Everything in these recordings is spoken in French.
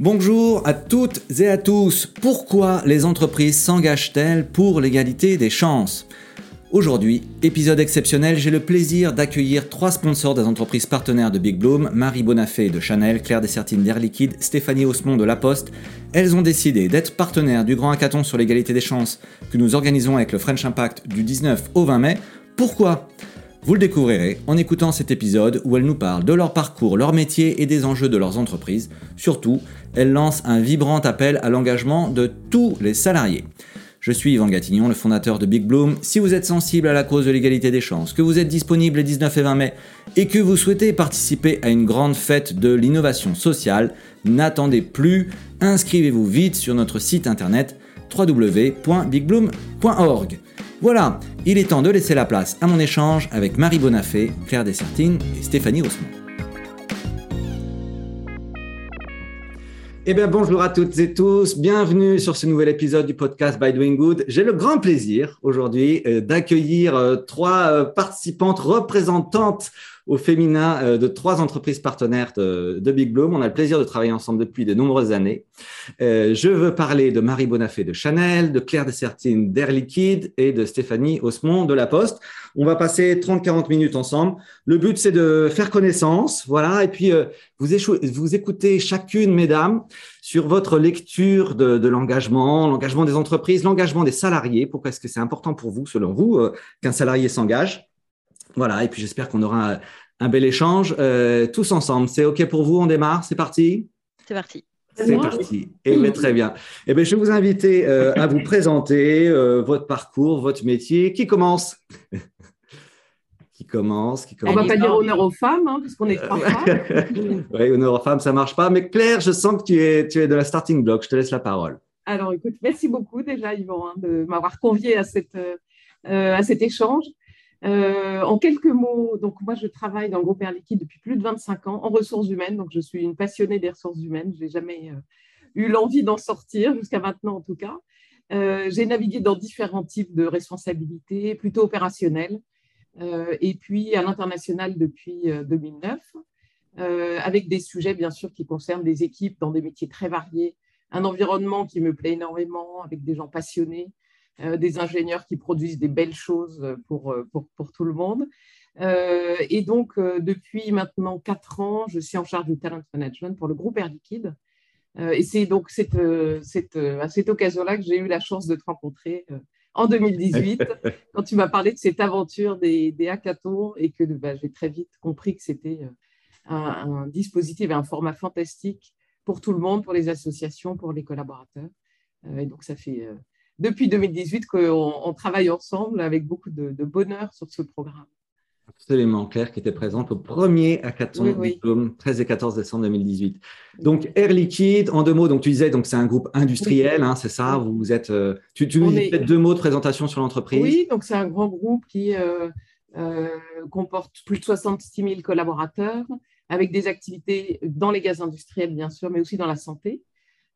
Bonjour à toutes et à tous. Pourquoi les entreprises s'engagent-elles pour l'égalité des chances? Aujourd'hui, épisode exceptionnel, j'ai le plaisir d'accueillir trois sponsors des entreprises partenaires de Big Bloom, Marie Bonafé de Chanel, Claire Dessertine d'Air Liquide, Stéphanie Osmond de La Poste. Elles ont décidé d'être partenaires du Grand Hackathon sur l'égalité des chances que nous organisons avec le French Impact du 19 au 20 mai. Pourquoi? Vous le découvrirez en écoutant cet épisode où elles nous parlent de leur parcours, leur métier et des enjeux de leurs entreprises. Surtout, elles lancent un vibrant appel à l'engagement de tous les salariés. Je suis Yvan Gatignon, le fondateur de Big Bloom. Si vous êtes sensible à la cause de l'égalité des chances, que vous êtes disponible les 19 et 20 mai et que vous souhaitez participer à une grande fête de l'innovation sociale, n'attendez plus, inscrivez-vous vite sur notre site internet www.bigbloom.org. Voilà, il est temps de laisser la place à mon échange avec Marie Bonafé, Claire Dessertine et Stéphanie Osmond. Eh bien, bonjour à toutes et tous. Bienvenue sur ce nouvel épisode du podcast By Doing Good. J'ai le grand plaisir aujourd'hui euh, d'accueillir euh, trois euh, participantes représentantes au féminin euh, de trois entreprises partenaires de, Big Bloom. On a le plaisir de travailler ensemble depuis de nombreuses années. Euh, je veux parler de Marie Bonafé de Chanel, de Claire Dessertine d'Air Liquide et de Stéphanie Osmond de La Poste. On va passer 30-40 minutes ensemble. Le but, c'est de faire connaissance, voilà, et puis euh, vous, écoutez chacune, mesdames, sur votre lecture de l'engagement, l'engagement des entreprises, l'engagement des salariés. Pourquoi est-ce que c'est important pour vous, selon vous, qu'un salarié s'engage? Voilà, et puis j'espère qu'on aura un, bel échange euh, tous ensemble. C'est OK pour vous On démarre C'est parti? C'est parti. C'est parti. Et eh très bien. Eh bien, je vais vous inviter euh, à vous présenter euh, votre parcours, votre métier. Qui commence? Qui commence, qui commence On ne va pas dire honneur aux femmes, hein, puisqu'on est trois femmes. oui, honneur aux femmes, ça ne marche pas. Mais Claire, je sens que tu es, tu es de la starting block. Je te laisse la parole. Alors, écoute, merci beaucoup déjà, Yvan, hein, de m'avoir convié à, cette, à cet échange. Euh, en quelques mots, donc moi je travaille dans le groupe Air Liquide depuis plus de 25 ans en ressources humaines, donc je suis une passionnée des ressources humaines. Je n'ai jamais euh, eu l'envie d'en sortir jusqu'à maintenant en tout cas. Euh, j'ai navigué dans différents types de responsabilités, plutôt opérationnelles, et puis à l'international depuis 2009, avec des sujets bien sûr qui concernent des équipes dans des métiers très variés, un environnement qui me plaît énormément, avec des gens passionnés, des ingénieurs qui produisent des belles choses pour, euh, pour, pour tout le monde. Euh, et donc, depuis maintenant quatre ans, je suis en charge du talent management pour le groupe Air Liquide. et c'est donc cette, cette, à cette occasion-là que j'ai eu la chance de te rencontrer en 2018, quand tu m'as parlé de cette aventure des, des hackathons et que bah, j'ai très vite compris que c'était un, un, dispositif et un format fantastique pour tout le monde, pour les associations, pour les collaborateurs. et donc, ça fait depuis 2018 qu'on travaille ensemble avec beaucoup de, bonheur sur ce programme. Absolument, Claire, qui était présente au premier hackathon oui, 13 et 14 décembre 2018. Donc, Air Liquide, en deux mots, donc tu disais, donc c'est un groupe industriel, hein, c'est ça Vous êtes, euh, tu, tu nous dis peut-être deux mots de présentation sur l'entreprise Oui, donc c'est un grand groupe qui euh, euh, comporte plus de 66 000 collaborateurs, avec des activités dans les gaz industriels, bien sûr, mais aussi dans la santé.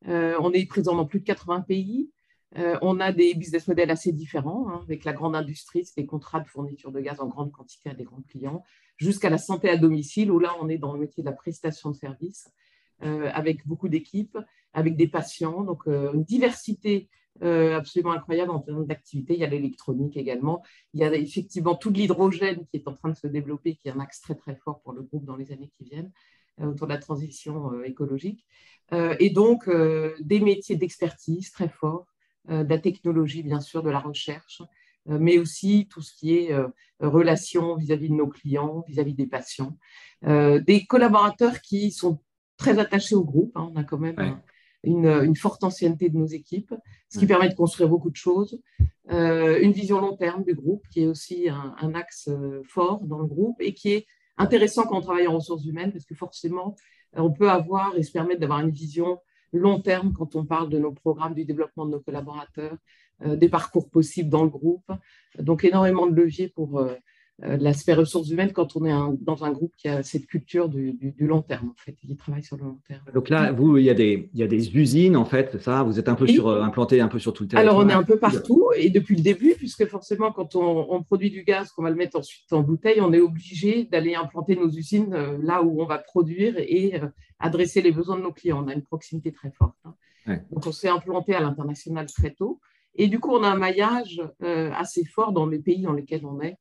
on est présent dans plus de 80 pays. Euh, on a des business models assez différents, hein, avec la grande industrie, c'est des contrats de fourniture de gaz en grande quantité à des grands clients, jusqu'à la santé à domicile, où là, on est dans le métier de la prestation de services, euh, avec beaucoup d'équipes, avec des patients, donc euh, une diversité absolument incroyable en termes d'activité. Il y a l'électronique également. Il y a effectivement tout l'hydrogène qui est en train de se développer, qui est un axe très très fort pour le groupe dans les années qui viennent autour de la transition écologique. et donc, des métiers d'expertise très forts, de la technologie, bien sûr, de la recherche, euh, mais aussi tout ce qui est euh, relations vis-à-vis de nos clients, vis-à-vis des patients. des collaborateurs qui sont très attachés au groupe. Hein. on a quand même une, forte ancienneté de nos équipes, ce qui permet de construire beaucoup de choses. une vision long terme du groupe, qui est aussi un, un, axe fort dans le groupe et qui est intéressant quand on travaille en ressources humaines, parce que forcément, on peut avoir et se permettre d'avoir une vision long terme quand on parle de nos programmes, du développement de nos collaborateurs, euh, des parcours possibles dans le groupe. Donc, énormément de leviers pour, euh, l'aspect ressources humaines quand on est dans un groupe qui a cette culture du, long terme, en fait, qui travaille sur le long terme. Donc là, vous, il y a des, il y a des usines, en fait, ça? Vous êtes un peu sur, euh, implanté un peu sur tout le territoire Alors, on est un peu partout, et depuis le début, puisque forcément, quand on, produit du gaz, qu'on va le mettre ensuite en bouteille, on est obligé d'aller implanter nos usines euh, là où on va produire et adresser les besoins de nos clients. On a une proximité très forte. Hein. Donc, on s'est implanté à l'international très tôt. Et du coup, on a un maillage assez fort dans les pays dans lesquels on est.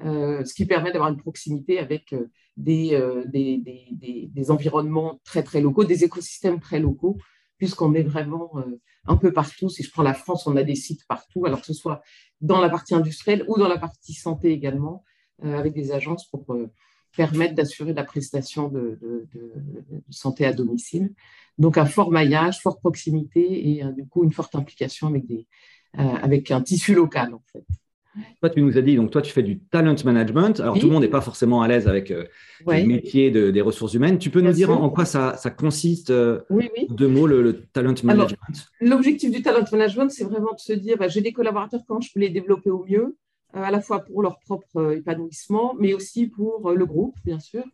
Euh, ce qui permet d'avoir une proximité avec euh, euh, des, environnements très, très locaux, des écosystèmes très locaux, puisqu'on est vraiment un peu partout. Si je prends la France, on a des sites partout, alors que ce soit dans la partie industrielle ou dans la partie santé également, avec des agences pour permettre d'assurer la prestation de, santé à domicile. Donc un fort maillage, forte proximité et du coup une forte implication avec, avec un tissu local en fait. Toi, tu nous as dit, donc toi, tu fais du talent management. Alors, tout le monde n'est pas forcément à l'aise avec euh, le métier des ressources humaines. Tu peux nous dire en, quoi ça, consiste, euh, oui, deux mots, le, talent management? L'objectif du talent management, c'est vraiment de se dire, bah, j'ai des collaborateurs, comment je peux les développer au mieux, euh, à la fois pour leur propre épanouissement, mais aussi pour le groupe, bien sûr.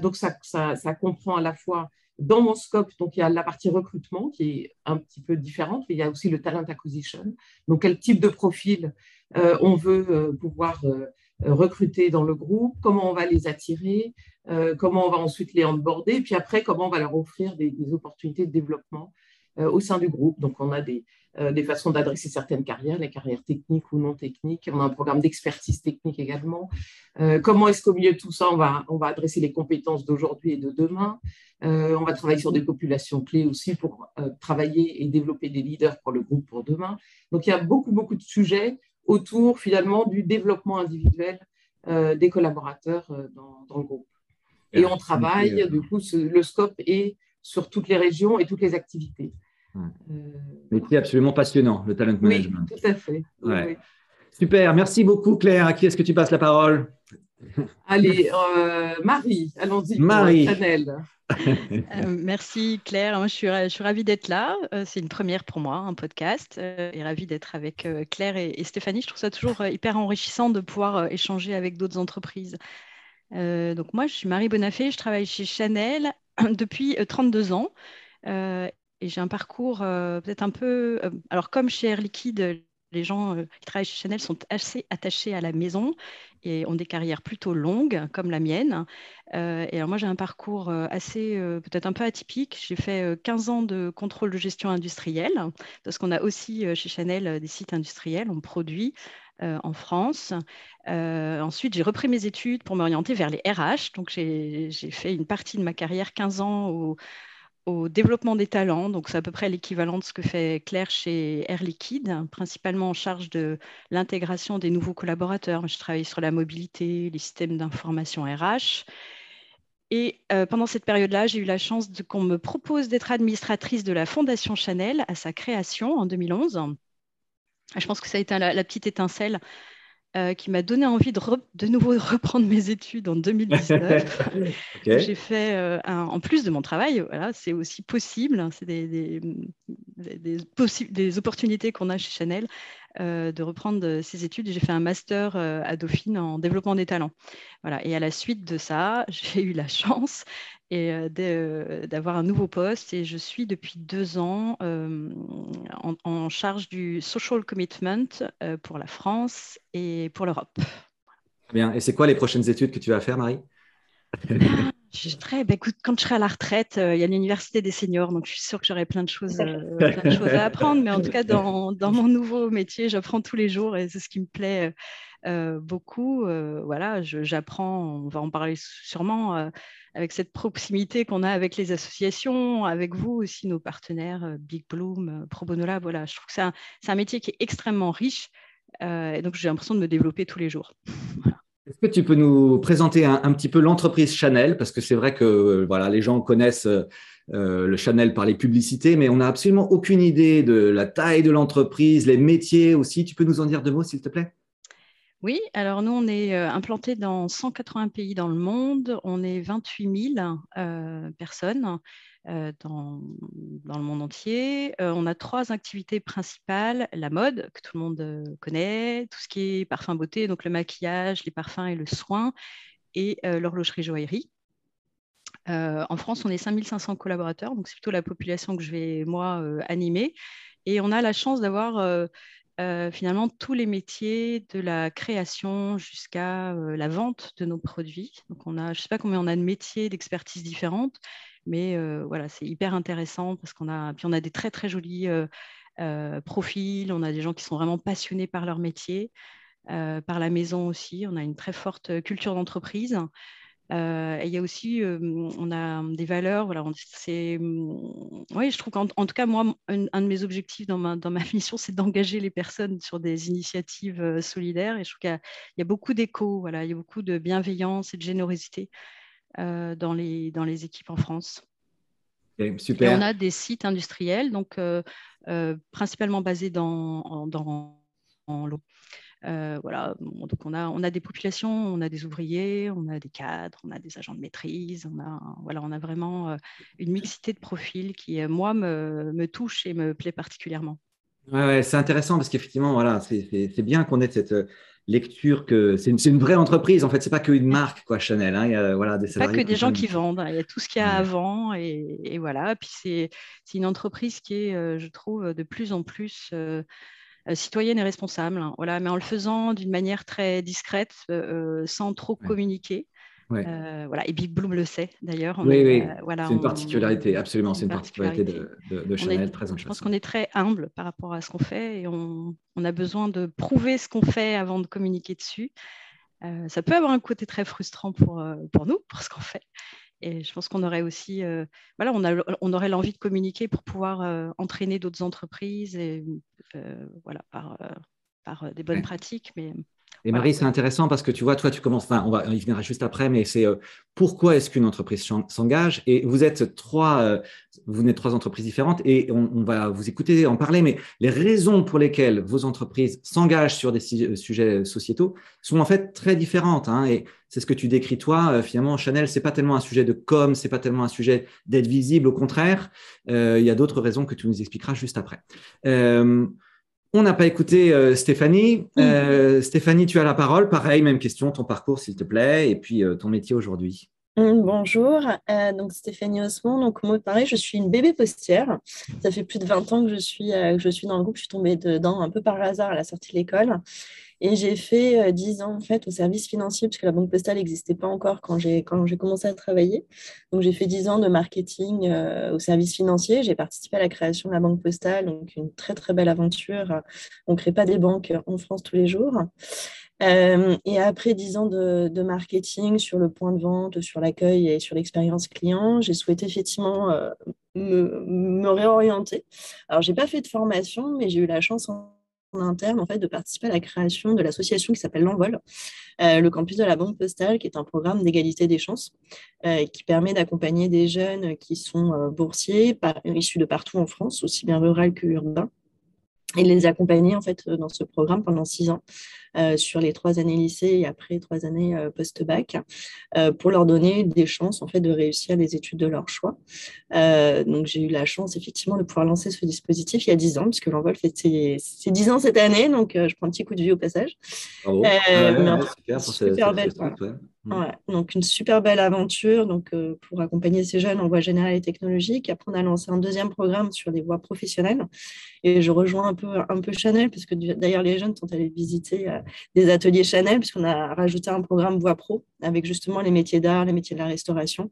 donc, ça, ça, comprend à la fois dans mon scope, donc il y a la partie recrutement qui est un petit peu différente, mais il y a aussi le talent acquisition. Donc, quel type de profil euh, on veut euh, pouvoir euh, recruter dans le groupe, comment on va les attirer, comment on va ensuite les onboarder, et puis après, comment on va leur offrir des, opportunités de développement au sein du groupe? Donc, on a des, façons d'adresser certaines carrières, les carrières techniques ou non techniques. On a un programme d'expertise technique également. comment est-ce qu'au milieu de tout ça, on va, on va adresser les compétences d'aujourd'hui et de demain? On va travailler sur des populations clés aussi pour travailler et développer des leaders pour le groupe pour demain. Donc, il y a beaucoup, beaucoup de sujets autour finalement du développement individuel euh, des collaborateurs euh, dans, le groupe. Et on travaille, du coup, le scope est sur toutes les régions et toutes les activités. Mais c'est absolument passionnant, le talent management. Oui, tout à fait. Super, merci beaucoup Claire. À qui est-ce que tu passes la parole? Allez, euh, Marie, allons-y. Marie. Chanel. Euh, merci Claire, je suis, je ravie d'être là. Euh, c'est une première pour moi, un podcast, et ravie d'être avec Claire et, Stéphanie. Je trouve ça toujours hyper enrichissant de pouvoir échanger avec d'autres entreprises. donc moi je suis Marie Bonafé, je travaille chez Chanel depuis 32 ans. et j'ai un parcours peut-être un peu... alors comme chez Air Liquide, les gens qui travaillent chez Chanel sont assez attachés à la maison et ont des carrières plutôt longues, comme la mienne. Euh, et alors moi, j'ai un parcours euh, assez, euh, peut-être un peu atypique. J'ai fait 15 ans de contrôle de gestion industrielle, parce qu'on a aussi chez Chanel des sites industriels, on produit en France. ensuite, j'ai repris mes études pour m'orienter vers les RH. Donc, j'ai fait une partie de ma carrière, 15 ans, au, au développement des talents. Donc, c'est à peu près l'équivalent de ce que fait Claire chez Air Liquide, principalement en charge de l'intégration des nouveaux collaborateurs. Je travaille sur la mobilité, les systèmes d'information RH. Et euh, pendant cette période-là, j'ai eu la chance qu'on me propose d'être administratrice de la Fondation Chanel à sa création en 2011. Je pense que ça a été la petite étincelle euh, qui m'a donné envie de, de, nouveau reprendre mes études en 2019. J'ai fait, euh, en plus de mon travail, voilà, c'est aussi possible, c'est des, des, des, des, opportunités qu'on a chez Chanel de reprendre ces études. J'ai fait un master à Dauphine en développement des talents. Voilà. Et à la suite de ça, j'ai eu la chance et euh, euh, d'avoir un nouveau poste. Et je suis depuis deux ans euh, en, charge du social commitment pour la France et pour l'Europe. Bien. Et c'est quoi les prochaines études que tu vas faire, Marie? je bah, écoute, quand je serai à la retraite, il y a l'université des seniors, donc je suis sûre que j'aurai plein, de choses, plein de choses à apprendre. Mais en tout cas, dans, mon nouveau métier, j'apprends tous les jours et c'est ce qui me plaît beaucoup. voilà, j'apprends, on va en parler sûrement, avec cette proximité qu'on a avec les associations, avec vous aussi, nos partenaires, Big Bloom, Pro Voilà, je trouve que c'est un, un, métier qui est extrêmement riche. et donc, j'ai l'impression de me développer tous les jours. Est-ce que tu peux nous présenter un, petit peu l'entreprise Chanel? Parce que c'est vrai que voilà, les gens connaissent le Chanel par les publicités, mais on n'a absolument aucune idée de la taille de l'entreprise, les métiers aussi. Tu peux nous en dire deux mots, s'il te plaît? Oui, alors nous, on est euh, implanté dans 180 pays dans le monde. On est 28 000 euh, personnes. Dans, dans, le monde entier. on a trois activités principales la mode, que tout le monde connaît, tout ce qui est parfum beauté, donc le maquillage, les parfums et le soin, et l'horlogerie-joaillerie. en France, on est 5500 collaborateurs, donc c'est plutôt la population que je vais, moi, animer. Et on a la chance d'avoir euh, finalement tous les métiers de la création jusqu'à euh, la vente de nos produits. Donc on a, je ne sais pas combien on a de métiers, d'expertise différentes, mais voilà, c'est hyper intéressant parce qu'on a, puis on a des très très jolis profils, on a des gens qui sont vraiment passionnés par leur métier, par la maison aussi. On a une très forte culture d'entreprise. Euh, il y a aussi, on a des valeurs. Voilà, c'est, mm, oui, je trouve qu'en tout cas, moi, un, de mes objectifs dans ma, dans ma mission, c'est d'engager les personnes sur des initiatives solidaires. Et je trouve qu'il y, a, beaucoup d'écho, voilà, il y a beaucoup de bienveillance et de générosité dans, les, dans les équipes en France. super. Et on a des sites industriels, donc principalement basés dans, dans, l'eau. Euh, voilà, donc on a, on a des populations, on a des ouvriers, on a des cadres, on a des agents de maîtrise, on a, voilà, on a vraiment euh, une mixité de profils qui, euh, moi, me, me touche et me plaît particulièrement. Ouais, c'est intéressant parce qu'effectivement, voilà, c'est bien qu'on ait cette lecture que c'est une, une, vraie entreprise. En fait, c'est pas qu'une marque, quoi, Chanel. Hein. Il y a, voilà, des pas que des gens qui vendent. Hein. Il y a tout ce qu'il y a avant et, et, voilà. Puis c'est une entreprise qui est, je trouve, de plus en plus euh, citoyenne et responsable. Hein, voilà, mais en le faisant d'une manière très discrète, euh, euh, sans trop communiquer. Voilà, et Big Bloom le sait d'ailleurs. Oui, oui. voilà, c'est une particularité, absolument. C'est une particularité, de, Chanel très Je pense qu'on est très humble par rapport à ce qu'on fait et on, on, a besoin de prouver ce qu'on fait avant de communiquer dessus. ça peut avoir un côté très frustrant pour, pour nous, pour ce qu'on fait. Et je pense qu'on aurait aussi, euh, voilà, on, a, on aurait l'envie de communiquer pour pouvoir euh, entraîner d'autres entreprises et euh, voilà, par, par des bonnes pratiques. Mais et Marie, c'est intéressant parce que tu vois, toi, tu commences, enfin, on va y venir juste après, mais c'est euh, pourquoi est-ce qu'une entreprise s'engage? Et vous êtes trois, euh, vous venez trois entreprises différentes et on, va vous écouter en parler, mais les raisons pour lesquelles vos entreprises s'engagent sur des euh, sujets sociétaux sont en fait très différentes. Hein, et c'est ce que tu décris toi. finalement, Chanel, c'est pas tellement un sujet de com, c'est pas tellement un sujet d'être visible. Au contraire, il y a d'autres raisons que tu nous expliqueras juste après. On n'a pas écouté euh, Stéphanie. Euh, Stéphanie, tu as la parole. Pareil, même question, ton parcours, s'il te plaît, et puis euh, ton métier aujourd'hui. Mm, bonjour, donc Stéphanie Osmond. Donc moi, pareil, je suis une bébé postière. Ça fait plus de 20 ans que je suis, que je suis dans le groupe. Je suis tombée dedans un peu par hasard à la sortie de l'école. Et j'ai fait 10 euh, ans en fait au service financier, puisque la banque postale n'existait pas encore quand j'ai commencé à travailler. Donc j'ai fait 10 ans de marketing euh, au service financier. J'ai participé à la création de la banque postale, donc une très très belle aventure. On ne crée pas des banques en France tous les jours. Euh, et après 10 ans de, marketing sur le point de vente, sur l'accueil et sur l'expérience client, j'ai souhaité effectivement me, me, réorienter. Alors, je n'ai pas fait de formation, mais j'ai eu la chance en en interne en fait, de participer à la création de l'association qui s'appelle l'Envol, euh, le campus de la Banque Postale, qui est un programme d'égalité des chances euh, qui permet d'accompagner des jeunes qui sont euh, boursiers, issus de partout en France, aussi bien rural que urbain, et les accompagner en fait dans ce programme pendant six ans euh, sur les trois années lycée et après trois années euh, post-bac euh, pour leur donner des chances en fait de réussir les études de leur choix. donc j'ai eu la chance effectivement de pouvoir lancer ce dispositif il y a dix ans puisque l'envol fait ses, dix ans cette année donc je prends un petit coup de vue au passage. super, belle, donc une super belle aventure donc, pour accompagner ces jeunes en voie générale et technologique. Après, on a lancé un deuxième programme sur des voies professionnelles. Et je rejoins un peu, un peu Chanel, parce que d'ailleurs, les jeunes sont allés visiter des ateliers Chanel, puisqu'on a rajouté un programme Voix Pro avec justement les métiers d'art, les métiers de la restauration,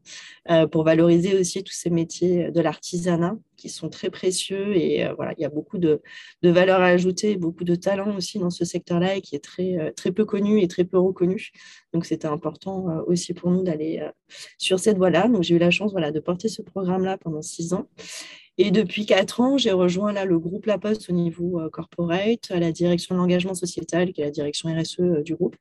euh, pour valoriser aussi tous ces métiers de l'artisanat qui sont très précieux. Et euh, voilà, il y a beaucoup de, de valeur à ajouter, beaucoup de talent aussi dans ce secteur-là et qui est très, euh, très peu connu et très peu reconnu. Donc, c'était important aussi pour nous d'aller sur cette voie-là. Donc, j'ai eu la chance voilà, de porter ce programme-là pendant six ans. Et depuis quatre ans, j'ai rejoint là le groupe La Poste au niveau euh, corporate, à la direction de l'engagement sociétal, qui est la direction RSE euh, du groupe,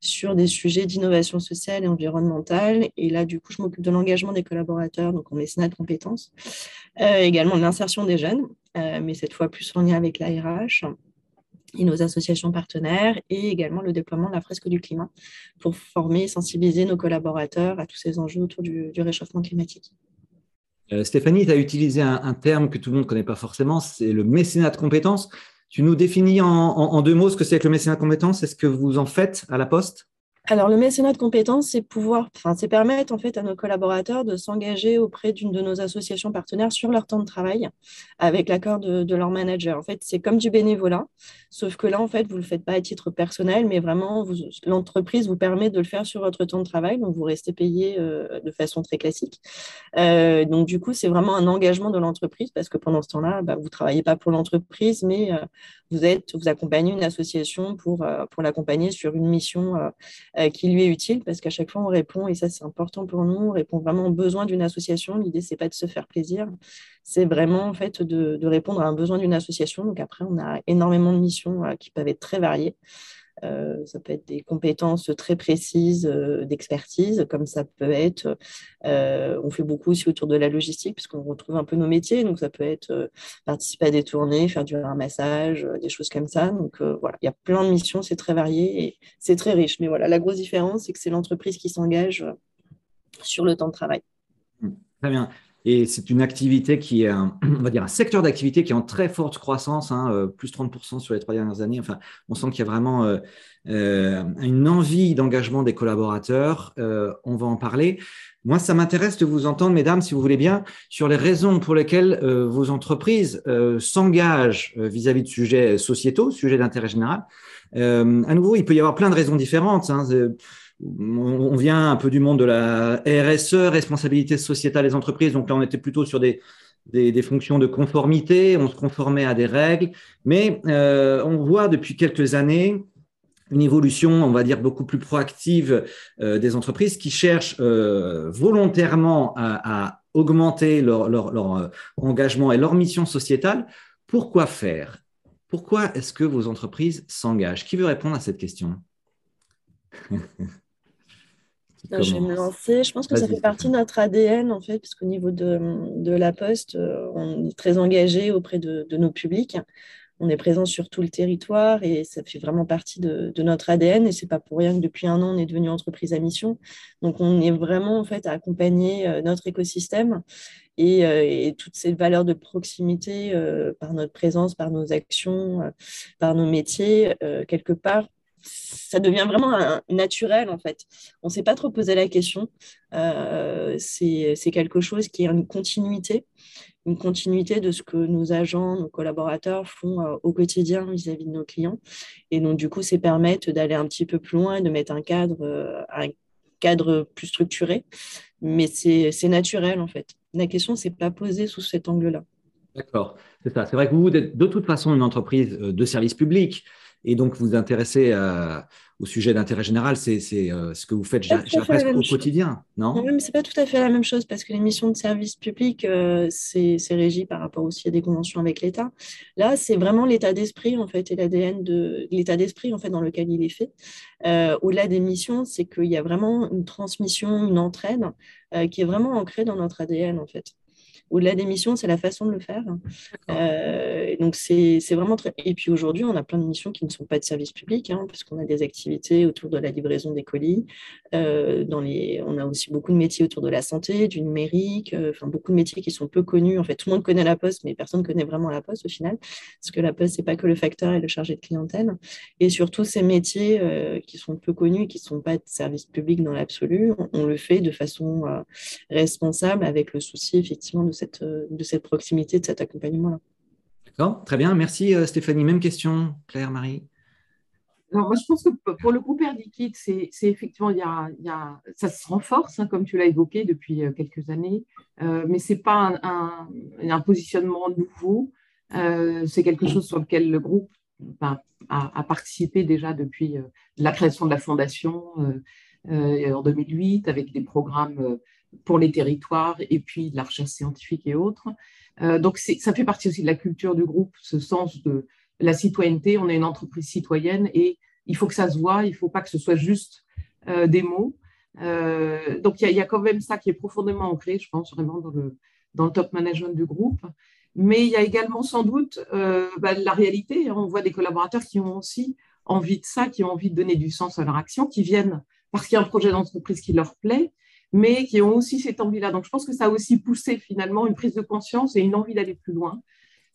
sur des sujets d'innovation sociale et environnementale. Et là, du coup, je m'occupe de l'engagement des collaborateurs, donc en mécénat de compétences, euh, également de l'insertion des jeunes, mais cette fois plus en lien avec l'ARH et nos associations partenaires, et également le déploiement de la fresque du climat pour former et sensibiliser nos collaborateurs à tous ces enjeux autour du réchauffement climatique. Stéphanie, tu as utilisé un, terme que tout le monde ne connaît pas forcément, c'est le mécénat de compétences. Tu nous définis en, deux mots ce que c'est que le mécénat de compétences. Est-ce que vous en faites à la Poste? Alors, le mécénat de compétences, c'est pouvoir, enfin, c'est permettre en fait à nos collaborateurs de s'engager auprès d'une de nos associations partenaires sur leur temps de travail avec l'accord de, leur manager. En fait, c'est comme du bénévolat, sauf que là, en fait, vous le faites pas à titre personnel, mais vraiment, l'entreprise vous permet de le faire sur votre temps de travail, donc vous restez payé euh, de façon très classique. Euh, donc, du coup, c'est vraiment un engagement de l'entreprise parce que pendant ce temps-là, bah, vous travaillez pas pour l'entreprise, mais euh, vous êtes, vous accompagnez une association pour, pour l'accompagner sur une mission qui lui est utile parce qu'à chaque fois on répond, et ça c'est important pour nous, on répond vraiment aux besoins d'une association. L'idée c'est pas de se faire plaisir, c'est vraiment en fait de, répondre à un besoin d'une association. Donc après on a énormément de missions euh, qui peuvent être très variées. Euh, ça peut être des compétences très précises euh, d'expertise, comme ça peut être, euh, on fait beaucoup aussi autour de la logistique, puisqu'on retrouve un peu nos métiers, donc ça peut être participer à des tournées, faire du ramassage, des choses comme ça. Donc voilà, il y a plein de missions, c'est très varié et c'est très riche. Mais voilà, la grosse différence, c'est que c'est l'entreprise qui s'engage sur le temps de travail. Très bien. Et c'est une activité qui est, un, on va dire, un secteur d'activité qui est en très forte croissance, hein, euh, plus 30% sur les trois dernières années. Enfin, on sent qu'il y a vraiment euh, euh, une envie d'engagement des collaborateurs. on va en parler. Moi, ça m'intéresse de vous entendre, mesdames, si vous voulez bien, sur les raisons pour lesquelles vos entreprises s'engagent vis-à-vis de sujets sociétaux, sujets d'intérêt général. à nouveau, il peut y avoir plein de raisons différentes. Hein, on vient un peu du monde de la RSE, responsabilité sociétale des entreprises. Donc là, on était plutôt sur des, des, fonctions de conformité, on se conformait à des règles. Mais euh, on voit depuis quelques années une évolution, on va dire, beaucoup plus proactive euh, des entreprises qui cherchent euh, volontairement à, augmenter leur, leur engagement et leur mission sociétale. Pourquoi faire? Pourquoi est-ce que vos entreprises s'engagent? Qui veut répondre à cette question? je vais me lancer. Je pense que ça fait partie de notre ADN, en fait, parce qu'au niveau de, de, la Poste, euh, on est très engagé auprès de, de, nos publics. On est présent sur tout le territoire et ça fait vraiment partie de, de notre ADN. Et c'est pas pour rien que depuis un an, on est devenu entreprise à mission. Donc, on est vraiment, en fait, à accompagner euh, notre écosystème et, euh, et, toutes ces valeurs de proximité par notre présence, par nos actions, par nos métiers, quelque part ça devient vraiment naturel en fait. On ne s'est pas trop posé la question. Euh, c'est quelque chose qui est une continuité, une continuité de ce que nos agents, nos collaborateurs font euh, au quotidien vis-à-vis de nos clients. Et donc du coup, c'est permettre d'aller un petit peu plus loin de mettre un cadre, euh, un cadre plus structuré. Mais c'est naturel en fait. La question ne s'est pas posée sous cet angle-là. D'accord, c'est ça. C'est vrai que vous êtes de toute façon une entreprise de service public et donc vous intéresser au sujet d'intérêt général, c'est euh, ce que vous faites presque au quotidien, non? Non, mais c'est pas tout à fait la même chose parce que les missions de service public, euh, c'est régi par rapport aussi à des conventions avec l'État. Là, c'est vraiment l'état d'esprit en fait et l'ADN de l'état d'esprit en fait dans lequel il est fait. Euh, au-delà des missions, c'est qu'il y a vraiment une transmission, une entraide qui est vraiment ancrée dans notre ADN en fait au-delà des missions, c'est la façon de le faire. Euh, donc, c'est vraiment très. Et puis aujourd'hui, on a plein de missions qui ne sont pas de service public, hein, parce qu'on a des activités autour de la livraison des colis. Euh, dans les... On a aussi beaucoup de métiers autour de la santé, du numérique, euh, enfin, beaucoup de métiers qui sont peu connus. En fait, tout le monde connaît la poste, mais personne ne connaît vraiment la poste au final, parce que la poste, c'est pas que le facteur et le chargé de clientèle. Et surtout, ces métiers qui sont peu connus, qui ne sont pas de service public dans l'absolu, on, on, le fait de façon responsable, avec le souci, effectivement, de cette, de cette proximité, de cet accompagnement-là. D'accord, très bien. Merci euh, Stéphanie. Même question, Claire, Marie. Alors, moi, je pense que pour le groupe Air Liquide, c'est effectivement, il y a, il y a, ça se renforce, hein, comme tu l'as évoqué depuis euh, quelques années, euh, mais ce n'est pas un, un, positionnement nouveau. c'est quelque chose sur lequel le groupe ben, a, a, participé déjà depuis la création de la fondation en 2008, avec des programmes pour les territoires et puis la recherche scientifique et autres. Euh, donc, ça fait partie aussi de la culture du groupe, ce sens de la citoyenneté. On est une entreprise citoyenne et il faut que ça se voit, il ne faut pas que ce soit juste euh, des mots. Euh, donc, il y, a quand même ça qui est profondément ancré, je pense, vraiment dans le, dans le top management du groupe. Mais il y a également sans doute bah, la réalité. On voit des collaborateurs qui ont aussi envie de ça, qui ont envie de donner du sens à leur action, qui viennent parce qu'il y a un projet d'entreprise qui leur plaît, mais qui ont aussi cette envie-là. Donc, je pense que ça a aussi poussé finalement une prise de conscience et une envie d'aller plus loin,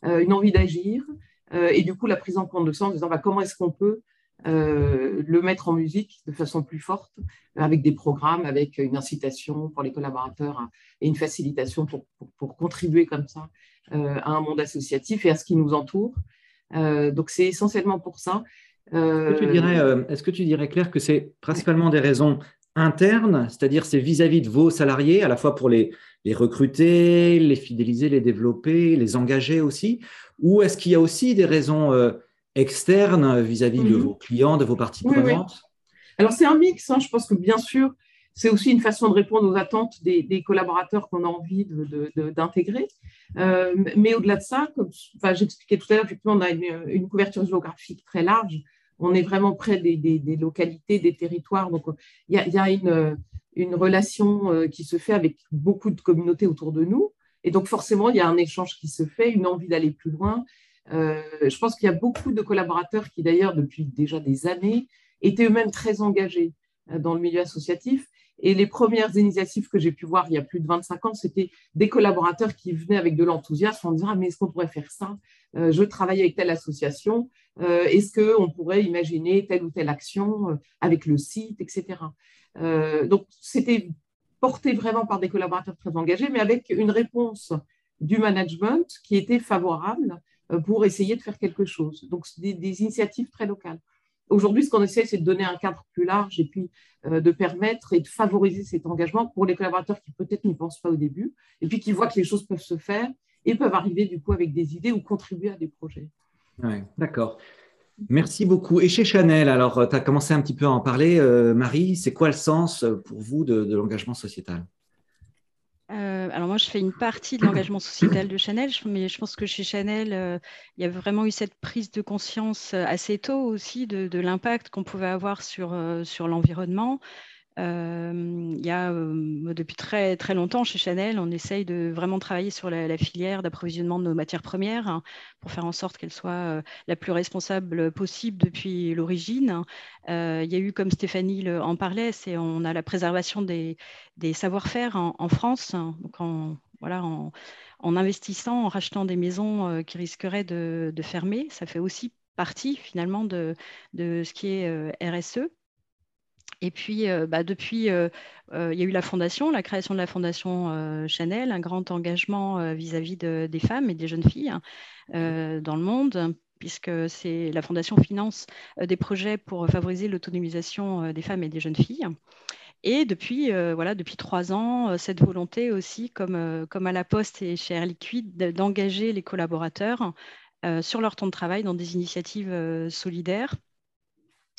une envie d'agir, et du coup, la prise en compte de ça en disant bah, comment est-ce qu'on peut euh, le mettre en musique de façon plus forte, avec des programmes, avec une incitation pour les collaborateurs et une facilitation pour, pour, contribuer comme ça euh, à un monde associatif et à ce qui nous entoure. Euh, donc c'est essentiellement pour ça. Est-ce que, tu dirais, est-ce que tu dirais, Claire, que c'est principalement des raisons internes, c'est-à-dire c'est vis-à-vis de vos salariés, à la fois pour les, les recruter, les fidéliser, les développer, les engager aussi, ou est-ce qu'il y a aussi des raisons externe vis-à-vis de mhm. vos clients, de vos parties prenantes? Alors, c'est un mix. Hein. Je pense que, bien sûr, c'est aussi une façon de répondre aux attentes des, collaborateurs qu'on a envie d'intégrer. Euh, mais au-delà de ça, comme enfin, j'expliquais tout à l'heure, effectivement, on a une, couverture géographique très large. On est vraiment près des, localités, des territoires. Il y a, une, une, relation euh, qui se fait avec beaucoup de communautés autour de nous. Et donc, forcément, il y a un échange qui se fait, une envie d'aller plus loin. Euh, je pense qu'il y a beaucoup de collaborateurs qui, d'ailleurs, depuis déjà des années, étaient eux-mêmes très engagés euh, dans le milieu associatif. Et les premières initiatives que j'ai pu voir il y a plus de 25 ans, c'était des collaborateurs qui venaient avec de l'enthousiasme en disant ah, mais est-ce qu'on pourrait faire ça? Euh, Je travaille avec telle association. est-ce qu'on pourrait imaginer telle ou telle action avec le site, etc. donc, c'était porté vraiment par des collaborateurs très engagés, mais avec une réponse du management qui était favorable euh, pour essayer de faire quelque chose. Donc, des, des initiatives très locales. Aujourd'hui, ce qu'on essaie, c'est de donner un cadre plus large et puis euh, de permettre et de favoriser cet engagement pour les collaborateurs qui peut-être n'y pensent pas au début et puis qui voient que les choses peuvent se faire et peuvent arriver du coup avec des idées ou contribuer à des projets. Ouais, D'accord. Merci beaucoup. Et chez Chanel, alors tu as commencé un petit peu à en parler, euh, Marie, c'est quoi le sens pour vous de l'engagement sociétal? Euh, alors moi, je fais une partie de l'engagement sociétal de Chanel, mais je pense que chez Chanel, euh, il y a vraiment eu cette prise de conscience euh, assez tôt aussi de, l'impact qu'on pouvait avoir sur, sur l'environnement, il y a depuis très, très longtemps chez Chanel, on essaye de vraiment travailler sur la, filière d'approvisionnement de nos matières premières hein, pour faire en sorte qu'elle soit la plus responsable possible depuis l'origine. il y a eu, comme Stéphanie en parlait, c'est on a la préservation des, savoir-faire en, France, hein, donc en, voilà, en, investissant, en rachetant des maisons qui risqueraient de, fermer. Ça fait aussi partie finalement de ce qui est RSE. Et puis, euh, bah, depuis, euh, euh, il y a eu la fondation, la création de la fondation Chanel, un grand engagement vis-à-vis des femmes et des jeunes filles hein, dans le monde, puisque c'est la fondation finance des projets pour favoriser l'autonomisation des femmes et des jeunes filles. Et depuis, voilà, depuis trois ans, cette volonté aussi, comme, comme à la Poste et chez Air Liquide, d'engager les collaborateurs sur leur temps de travail dans des initiatives solidaires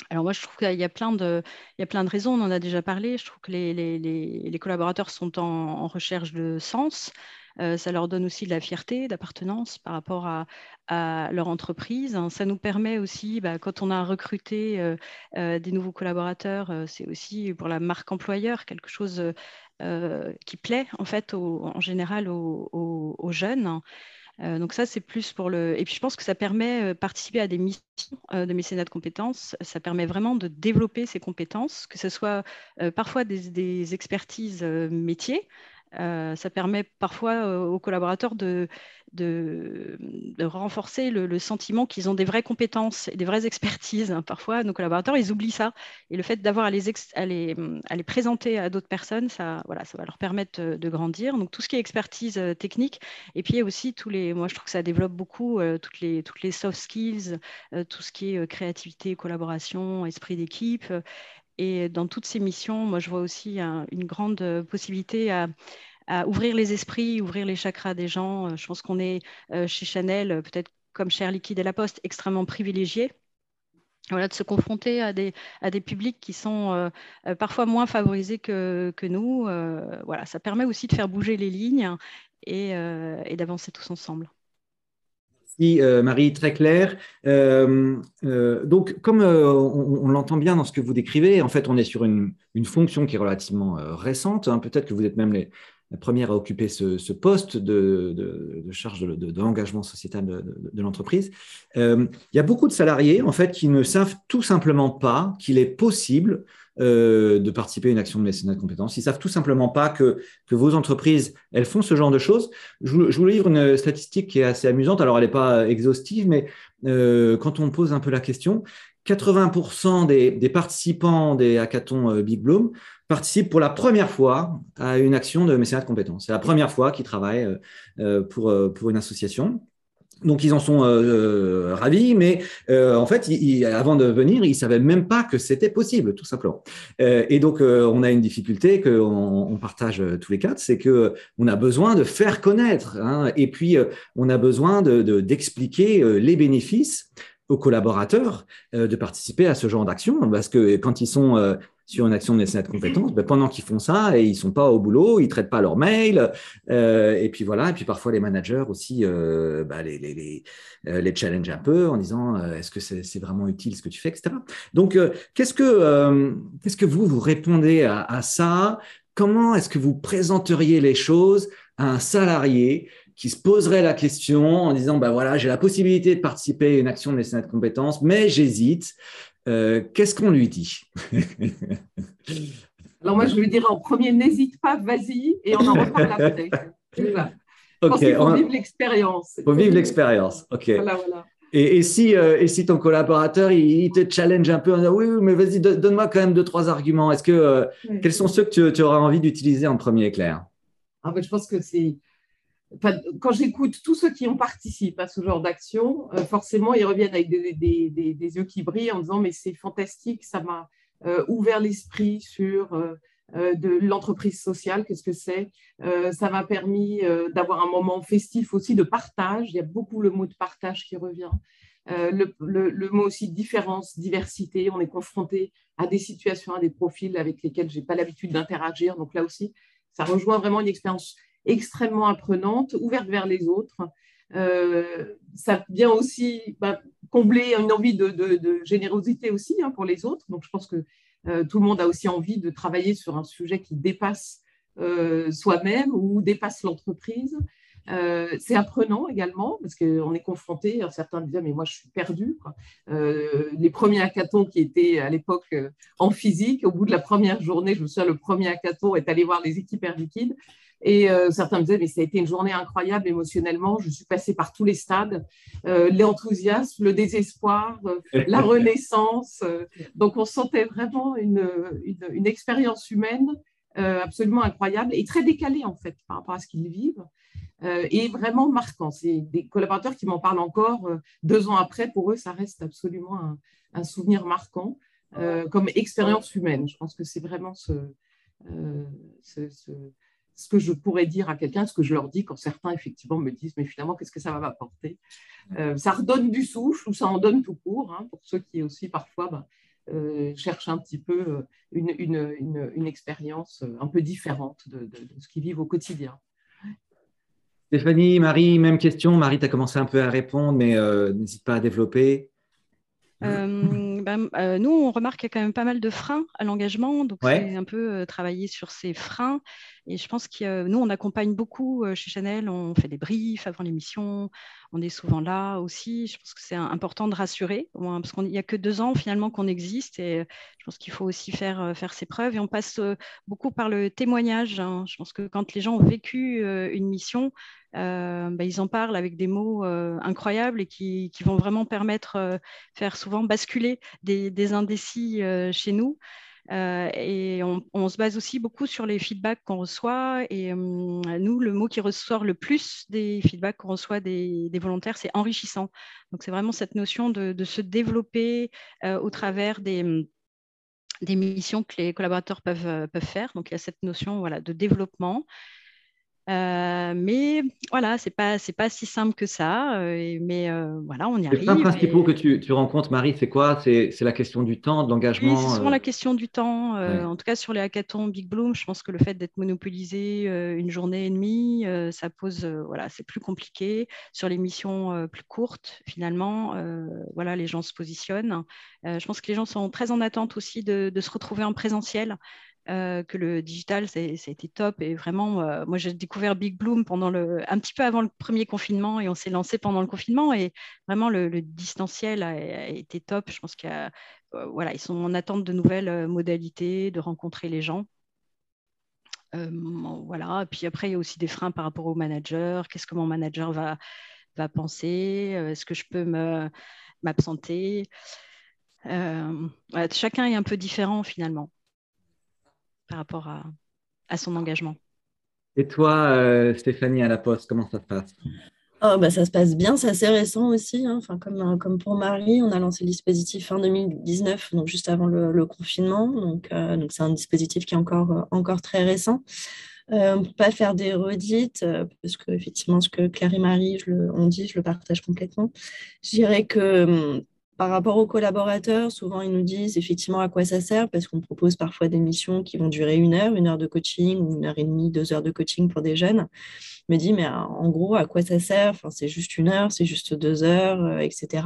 alors moi, je trouve qu'il y a plein de, il y a plein de raisons, on en a déjà parlé. Je trouve que les, les, les, collaborateurs sont en, recherche de sens. Euh, ça leur donne aussi de la fierté, d'appartenance par rapport à, à, leur entreprise. Ça nous permet aussi, bah, quand on a recruté euh, euh, des nouveaux collaborateurs, c'est aussi pour la marque employeur quelque chose qui plaît en fait en général aux, aux jeunes. Euh, donc ça, c'est plus pour le... Et puis je pense que ça permet de euh, participer à des missions euh, de mécénat de compétences. Ça permet vraiment de développer ces compétences, que ce soit parfois des expertises métiers, euh, ça permet parfois euh, aux collaborateurs de, renforcer le, sentiment qu'ils ont des vraies compétences et des vraies expertises. Parfois, nos collaborateurs, ils oublient ça. Et le fait d'avoir à les, présenter à d'autres personnes, ça, va leur permettre de, grandir. Donc, tout ce qui est expertise euh, technique, et puis aussi tous les, moi, je trouve que ça développe beaucoup toutes les soft skills, tout ce qui est créativité, collaboration, esprit d'équipe. Et dans toutes ces missions, moi, je vois aussi une grande euh, possibilité à, ouvrir les esprits, ouvrir les chakras des gens. Euh, je pense qu'on est euh, chez Chanel, peut-être comme chez Air Liquide et La Poste, extrêmement privilégiés. Voilà, de se confronter à des, à des publics qui sont parfois moins favorisés que, que nous. voilà, ça permet aussi de faire bouger les lignes et d'avancer tous ensemble. Euh, Marie, très clair. Euh, euh, donc, comme on, l'entend bien dans ce que vous décrivez, en fait, on est sur une, fonction qui est relativement récente. Hein. Peut-être que vous êtes même la première à occuper ce, poste de, charge de, l'engagement sociétal de, l'entreprise. il y a beaucoup de salariés, en fait, qui ne savent tout simplement pas qu'il est possible de participer à une action de mécénat de compétences. Ils savent tout simplement pas que, vos entreprises, elles font ce genre de choses. Je vous, livre une statistique qui est assez amusante. Alors, elle n'est pas exhaustive, mais quand on pose un peu la question, 80% des, participants des hackathons euh, Big Bloom participent pour la première fois à une action de mécénat de compétences. C'est la première fois qu'ils travaillent euh, euh, pour, pour une association. Donc ils en sont ravis, mais en fait, avant de venir, ils savaient même pas que c'était possible, tout simplement. et donc on a une difficulté qu'on on partage tous les quatre, c'est que on a besoin de faire connaître, hein, et puis on a besoin de d'expliquer les bénéfices aux collaborateurs euh, de participer à ce genre d'action, parce que quand ils sont euh, sur une action de mécénat de compétences, ben, pendant qu'ils font ça et ils sont pas au boulot, ils traitent pas leurs mails, euh, et puis voilà, et puis parfois les managers aussi ben, les, les, les, les challenge un peu en disant est-ce que c'est vraiment utile ce que tu fais, etc. Donc qu'est-ce que qu'est-ce que vous vous répondez à, à ça? Comment est-ce que vous présenteriez les choses à un salarié qui se poserait la question en disant bah voilà, j'ai la possibilité de participer à une action de mécénat de compétences, mais j'hésite. Euh, qu'est-ce qu'on lui dit? Alors moi, je lui dirais en premier, n'hésite pas, vas-y, et on en reparle après. Ok. Il faut vivre l'expérience. Il faut vivre l'expérience. Ok. Et, si, euh, et si ton collaborateur il, te challenge un peu en disant oui, oui mais vas-y, donne-moi quand même deux, trois arguments. Est-ce que euh, quels sont ceux que tu, tu auras envie d'utiliser en premier, Claire? Ah, ben, Je pense que c'est quand j'écoute tous ceux qui ont participé à ce genre d'action, euh, forcément, ils reviennent avec des, yeux qui brillent en disant Mais c'est fantastique, ça m'a euh, ouvert l'esprit sur euh, l'entreprise sociale, qu'est-ce que c'est? Ça m'a permis d'avoir un moment festif aussi de partage. Il y a beaucoup le mot de partage qui revient. Le, le, mot aussi différence, diversité. On est confronté à des situations, à des profils avec lesquels je n'ai pas l'habitude d'interagir. Donc là aussi, ça rejoint vraiment une expérience extrêmement apprenante, ouverte vers les autres. Euh, ça vient aussi bah, combler une envie de, générosité aussi hein, pour les autres. Donc, je pense que euh, tout le monde a aussi envie de travailler sur un sujet qui dépasse euh, soi-même ou dépasse l'entreprise. c'est apprenant également parce qu'on est confronté, certains disaient mais moi je suis perdu. les premiers hackathons qui étaient à l'époque en physique, au bout de la première journée, je me souviens, le premier hackathon est allé voir les équipes Air Liquide et euh, certains me disaient, mais ça a été une journée incroyable émotionnellement. Je suis passée par tous les stades, euh, l'enthousiasme, le désespoir, euh, la renaissance. donc, on sentait vraiment une, une, expérience humaine absolument incroyable et très décalée, en fait, par rapport à ce qu'ils vivent. et vraiment marquant. C'est des collaborateurs qui m'en parlent encore deux ans après. Pour eux, ça reste absolument un, un souvenir marquant comme expérience humaine. Je pense que c'est vraiment ce, ce, ce ce que je pourrais dire à quelqu'un, ce que je leur dis quand certains effectivement me disent mais finalement qu'est-ce que ça va m'apporter? Euh, Ça redonne du souffle ou ça en donne tout court hein, pour ceux qui aussi parfois ben, euh, cherchent un petit peu euh, une, une, une, expérience un peu différente de, de, ce qu'ils vivent au quotidien. Stéphanie, Marie, même question. Marie, tu as commencé un peu à répondre, mais n'hésite pas à développer. Ben, nous, on remarque qu'il y a quand même pas mal de freins à l'engagement. Donc, c'est un peu travailler sur ces freins et je pense que nous, on accompagne beaucoup euh, chez Chanel, on fait des briefs avant l'émission, on est souvent là aussi. Je pense que c'est important de rassurer, parce qu'il n'y a que deux ans finalement qu'on existe et je pense qu'il faut aussi faire, euh, faire ses preuves. Et on passe euh, beaucoup par le témoignage. Hein. Je pense que quand les gens ont vécu une mission, bah, ils en parlent avec des mots incroyables et qui, vont vraiment permettre, faire souvent basculer des, indécis chez nous. Euh, et on, se base aussi beaucoup sur les feedbacks qu'on reçoit. Et hum, nous, le mot qui ressort le plus des feedbacks qu'on reçoit des, volontaires, c'est enrichissant. Donc, c'est vraiment cette notion de, se développer euh, au travers des hum, des missions que les collaborateurs peuvent, euh, peuvent faire. Donc, il y a cette notion voilà, de développement. Euh, mais voilà, c'est pas c'est pas si simple que ça. Euh, mais euh, voilà, on y arrive. Les principaux que tu, tu, rencontres, Marie, c'est quoi? C'est la question du temps, de l'engagement. c'est souvent la question du temps. En tout cas, sur les hackathons Big Bloom, je pense que le fait d'être monopolisé une journée et demie, ça pose voilà, c'est plus compliqué. Sur les missions plus courtes, finalement, voilà, les gens se positionnent. je pense que les gens sont très en attente aussi de, de se retrouver en présentiel. Euh, que le digital, ça a été top. Et vraiment, euh, moi, j'ai découvert Big Bloom pendant le, un petit peu avant le premier confinement et on s'est lancé pendant le confinement. Et vraiment, le, distanciel a, été top. Je pense qu'il ils sont en attente de nouvelles modalités, de rencontrer les gens. voilà. Et puis après, il y a aussi des freins par rapport au manager. Qu'est-ce que mon manager va, va penser? Est-ce que je peux m'absenter? Chacun est un peu différent finalement par rapport à, à son engagement. Et toi, euh, Stéphanie, à la Poste, comment ça se passe? Oh, bah, Ça se passe bien, c'est assez récent aussi. Hein. Enfin, comme, euh, comme pour Marie, on a lancé le dispositif fin 2019, donc juste avant le, confinement. Donc, euh, donc c'est un dispositif qui est encore, encore très récent. peut pas faire des redites, parce que effectivement, ce que Claire et Marie je ont dit, je le partage complètement. Je dirais que hum, par rapport aux collaborateurs, souvent ils nous disent effectivement à quoi ça sert parce qu'on propose parfois des missions qui vont durer une heure, une heure de coaching une heure et demie, deux heures de coaching pour des jeunes. Je me dis, mais en gros, à quoi ça sert? C'est juste une heure, c'est juste deux heures, euh, etc.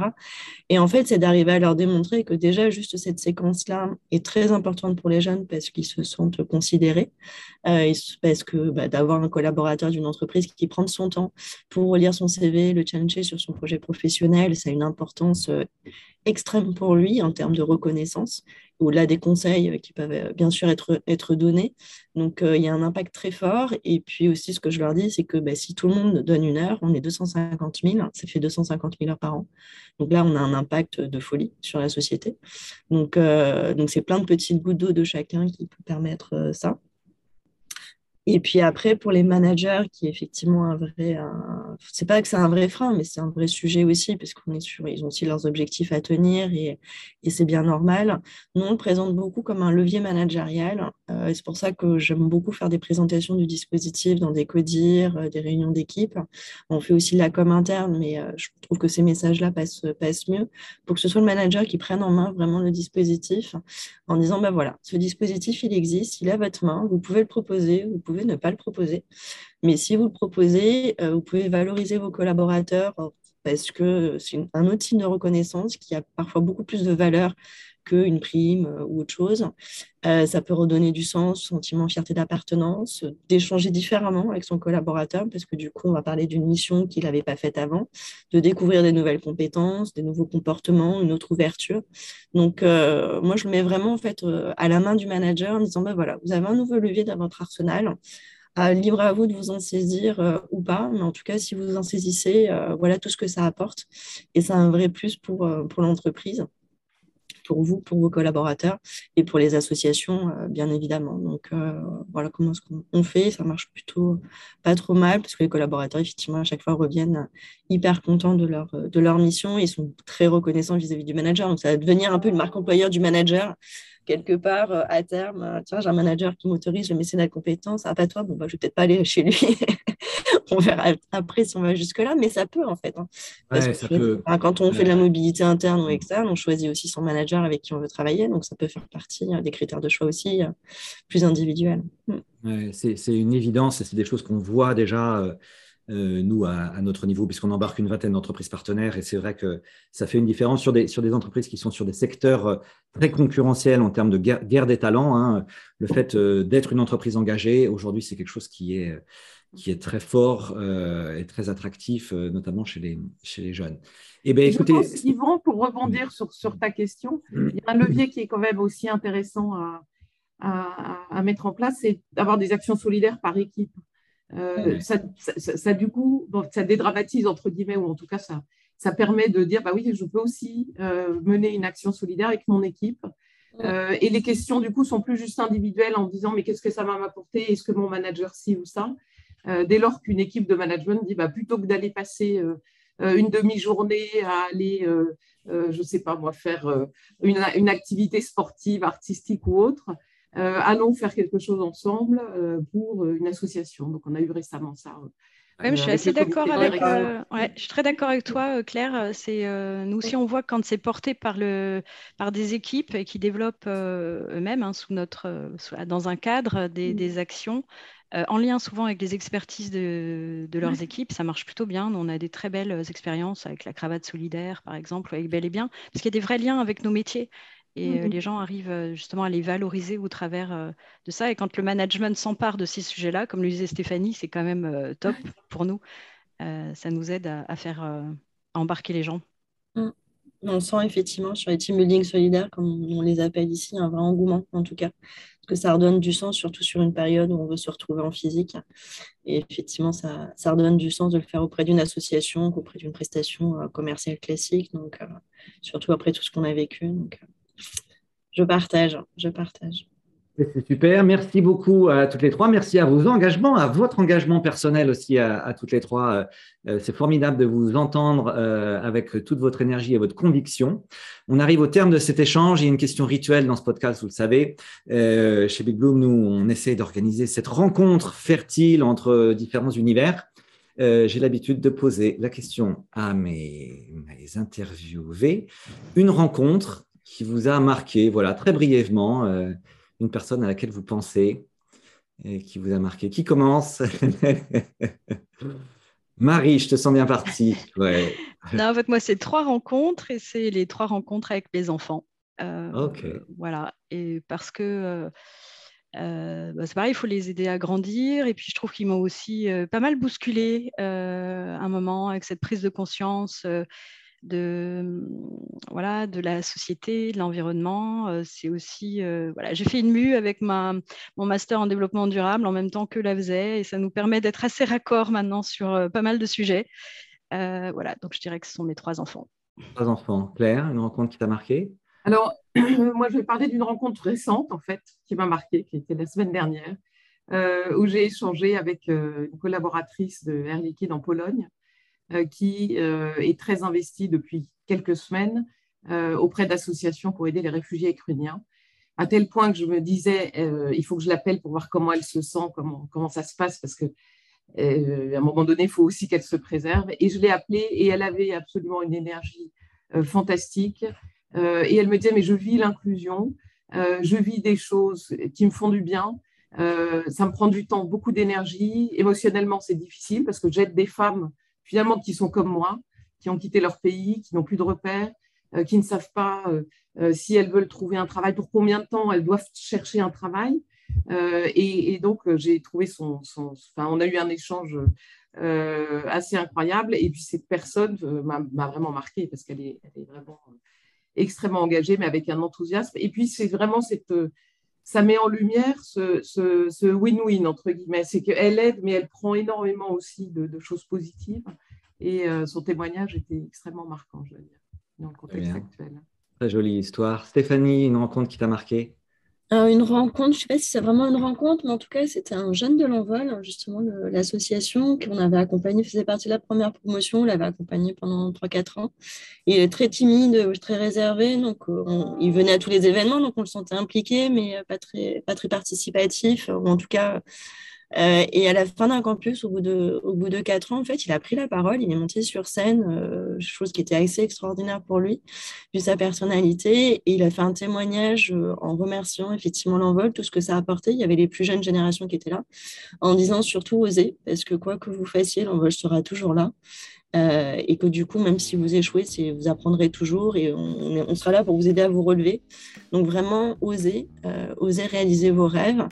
Et en fait, c'est d'arriver à leur démontrer que déjà, juste cette séquence-là est très importante pour les jeunes parce qu'ils se sentent considérés, euh, parce que bah, d'avoir un collaborateur d'une entreprise qui prend son temps pour relire son CV, le challenger sur son projet professionnel, ça a une importance euh, extrême pour lui en termes de reconnaissance, au-delà des conseils euh, qui peuvent euh, bien sûr être, donnés. Donc, euh, il y a un impact très fort. Et puis aussi, ce que je leur dis, c'est que bah, si tout le monde donne une heure, on est 250 000, ça fait 250 000 heures par an. Donc là, on a un impact de folie sur la société. Donc, donc c'est plein de petites gouttes d'eau de chacun qui peut permettre ça. Et puis après, pour les managers, qui est effectivement un vrai, c'est pas que c'est un vrai frein, mais c'est un vrai sujet aussi, parce qu'on est sûr, ils ont aussi leurs objectifs à tenir et, et c'est bien normal. Nous, on le présente beaucoup comme un levier managérial. Euh, et c'est pour ça que j'aime beaucoup faire des présentations du dispositif dans des CODIR, euh, des réunions d'équipe. On fait aussi de la com interne, mais euh, je trouve que ces messages-là passent, mieux pour que ce soit le manager qui prenne en main vraiment le dispositif en disant, ben voilà, ce dispositif, il existe, il est à votre main, vous pouvez le proposer, vous pouvez ne pas le proposer. Mais si vous le proposez, euh, vous pouvez valoriser vos collaborateurs parce que c'est un type de reconnaissance qui a parfois beaucoup plus de valeur qu'une prime euh, ou autre chose. ça peut redonner du sens, sentiment, fierté d'appartenance, d'échanger différemment avec son collaborateur, parce que du coup, on va parler d'une mission qu'il n'avait pas faite avant, de découvrir des nouvelles compétences, des nouveaux comportements, une autre ouverture. Donc, moi, je le mets vraiment en fait à la main du manager en disant, bah, voilà, vous avez un nouveau levier dans votre arsenal. libre à vous de vous en saisir ou pas, mais en tout cas, si vous vous en saisissez, voilà tout ce que ça apporte. Et c'est un vrai plus pour, pour l'entreprise pour vous, pour vos collaborateurs et pour les associations, euh, bien évidemment. Donc euh, voilà comment ce qu'on fait. Ça marche plutôt pas trop mal parce que les collaborateurs, effectivement, à chaque fois reviennent hyper contents de leur, de leur mission. Ils sont très reconnaissants vis-à-vis du manager. Donc ça va devenir un peu une marque employeur du manager quelque part euh, à terme, tiens, j'ai un manager qui m'autorise le mécénat de compétences, ah pas toi, bon bah, je vais peut-être pas aller chez lui on verra après si on va jusque-là, mais ça peut en fait. Hein. quand on fait de la mobilité interne ou externe, on choisit aussi son manager avec qui on veut travailler, donc ça peut faire partie hein, des critères de choix aussi euh, plus individuels. Mm. c'est une évidence et c'est des choses qu'on voit déjà. Euh, euh, nous, à, notre niveau, puisqu'on embarque une vingtaine d'entreprises partenaires, et c'est vrai que ça fait une différence sur des, sur des entreprises qui sont sur des secteurs très concurrentiels en termes de guerre, des talents. Hein. Le fait d'être une entreprise engagée, aujourd'hui, c'est quelque chose qui est, qui est très fort euh, et très attractif, euh, notamment chez les, chez les jeunes. Eh bien, écoutez... Yvan, pour rebondir sur, sur ta question, mm. il y a un levier qui est quand même aussi intéressant à, à, mettre en place, c'est d'avoir des actions solidaires par équipe. Euh, ça, ça, du coup, ça dédramatise, entre guillemets, ou en tout cas, ça, ça permet de dire, bah oui, je peux aussi mener une action solidaire avec mon équipe. et les questions, du coup, sont plus juste individuelles en disant, mais qu'est-ce que ça va m'apporter? Est-ce que mon manager ci ou ça? euh, dès lors qu'une équipe de management dit bah, plutôt que d'aller passer euh, euh, une demi-journée à aller, je ne sais pas moi, faire une, activité sportive, artistique ou autre, allons faire quelque chose ensemble pour une association. Donc, on a eu récemment ça. je suis assez d'accord avec. je suis très d'accord avec toi, Claire. C'est nous aussi on voit quand c'est porté par le par des équipes qui développent eux-mêmes hein, sous notre dans un cadre des, des actions. Euh, en lien souvent avec les expertises de, leurs équipes. Ça marche plutôt bien. On a des très belles expériences avec la cravate solidaire, par exemple, avec Bel et Bien, parce qu'il y a des vrais liens avec nos métiers. Et euh, mhm. les gens arrivent euh, justement à les valoriser au travers de ça. Et quand le management s'empare de ces sujets-là, comme le disait Stéphanie, c'est quand même top pour nous. ça nous aide à, faire embarquer les gens. Mm. on sent effectivement sur les team building solidaires, comme on les appelle ici, un vrai engouement en tout cas. Que ça redonne du sens, surtout sur une période où on veut se retrouver en physique. Et effectivement, ça, ça redonne du sens de le faire auprès d'une association qu'auprès d'une prestation euh, commerciale classique. Donc, euh, surtout après tout ce qu'on a vécu. Donc, euh, je partage, je partage. C'est super. Merci beaucoup à toutes les trois. Merci à vos engagements, à votre engagement personnel aussi à, toutes les trois. Euh, euh, c'est formidable de vous entendre euh, avec toute votre énergie et votre conviction. On arrive au terme de cet échange. Il y a une question rituelle dans ce podcast, vous le savez. chez Big Bloom, nous, on essaie d'organiser cette rencontre fertile entre différents univers. J'ai l'habitude de poser la question à mes, mes interviewés. Une rencontre qui vous a marqué, voilà, très brièvement une personne à laquelle vous pensez et qui vous a marqué. Qui commence Marie, je te sens bien partie. Ouais. non, en fait, moi, c'est trois rencontres et c'est les trois rencontres avec les enfants. Euh, ok. Voilà. Et parce que euh, euh, bah, c'est pareil, il faut les aider à grandir. Et puis, je trouve qu'ils m'ont aussi pas mal bousculé un moment avec cette prise de conscience de, voilà, de la société, de l'environnement. Euh, c'est aussi, euh, voilà, j'ai fait une mue avec ma, mon master en développement durable en même temps que la faisais et ça nous permet d'être assez raccord maintenant sur euh, pas mal de sujets. voilà, donc je dirais que ce sont mes trois enfants. Trois enfants. Claire, une rencontre qui t'a marqué Alors, moi, je vais parler d'une rencontre récente, en fait, qui m'a marqué, qui était la semaine dernière, où j'ai échangé avec une collaboratrice de Air Liquide en Pologne, euh, qui euh, est très investi depuis quelques semaines euh, auprès d'associations pour aider les réfugiés ukrainiens à tel point que je me disais, il faut que je l'appelle pour voir comment elle se sent, comment, comment ça se passe, parce que à un moment donné, il faut aussi qu'elle se préserve. Et je l'ai appelée et elle avait absolument une énergie fantastique. et elle me disait, mais je vis l'inclusion, je vis des choses qui me font du bien. ça me prend du temps, beaucoup d'énergie. Émotionnellement, c'est difficile parce que j'aide des femmes finalement qui sont comme moi, qui ont quitté leur pays, qui n'ont plus de repères, euh, qui ne savent pas euh, euh, si elles veulent trouver un travail, pour combien de temps elles doivent chercher un travail. Et, donc, j'ai trouvé son, Enfin, on a eu un échange assez incroyable. Et puis, cette personne m'a vraiment marqué parce qu'elle est, vraiment extrêmement engagée, mais avec un enthousiasme. Et puis, c'est vraiment cette ça met en lumière ce win-win, entre guillemets. C'est qu'elle aide, mais elle prend énormément aussi de, choses positives. Et euh, son témoignage était extrêmement marquant, je veux dire, dans le contexte actuel. Très jolie histoire. Stéphanie, une rencontre qui t'a marqué une rencontre, je ne sais pas si c'est vraiment une rencontre, mais en tout cas, c'était un jeune de l'envol, justement, l'association qu'on avait accompagné, faisait partie de la première promotion, on l'avait accompagné pendant 3-4 ans. Il est très timide, très réservé, donc euh, il venait à tous les événements, donc on le sentait impliqué, mais pas très, pas très participatif, ou en tout cas euh, et à la fin d'un campus, au bout, de, quatre ans, en fait, il a pris la parole, il est monté sur scène, euh, chose qui était assez extraordinaire pour lui, vu sa personnalité, et il a fait un témoignage euh, en remerciant effectivement l'envol, tout ce que ça a apporté. Il y avait les plus jeunes générations qui étaient là, en disant surtout oser, parce que quoi que vous fassiez, l'envol sera toujours là. et que du coup, même si vous échouez, vous apprendrez toujours et on, sera là pour vous aider à vous relever. Donc vraiment, oser, oser réaliser vos rêves.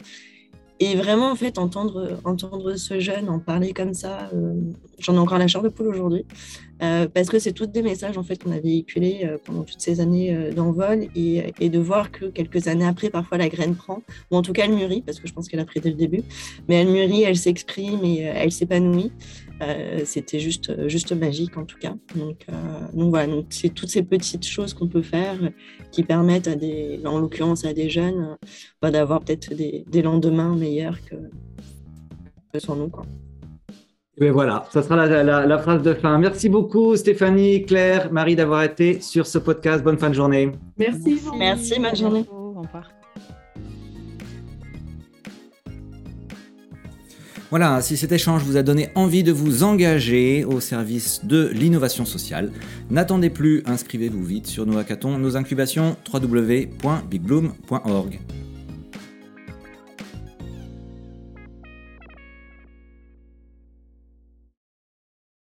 Et vraiment, en fait, entendre, entendre ce jeune en parler comme ça, euh, j'en ai encore la chair de poule aujourd'hui, euh, parce que c'est tous des messages en fait qu'on a véhiculés euh, pendant toutes ces années d'envol, et, et, de voir que quelques années après, parfois la graine prend, ou en tout cas elle mûrit, parce que je pense qu'elle a pris dès le début, mais elle mûrit, elle s'exprime et elle s'épanouit. Euh, c'était juste, juste magique en tout cas. Donc, euh, donc voilà, donc c'est toutes ces petites choses qu'on peut faire qui permettent à des, en l'occurrence à des jeunes, bah, d'avoir peut-être des, des, lendemains meilleurs que, que sans nous. Quoi. Et voilà, ça sera la, la, phrase de fin. Merci beaucoup Stéphanie, Claire, Marie d'avoir été sur ce podcast. Bonne fin de journée. Merci. Merci, bonne journée. Au revoir. Voilà, si cet échange vous a donné envie de vous engager au service de l'innovation sociale, n'attendez plus, inscrivez-vous vite sur nos hackathons, nos incubations, www.bigbloom.org.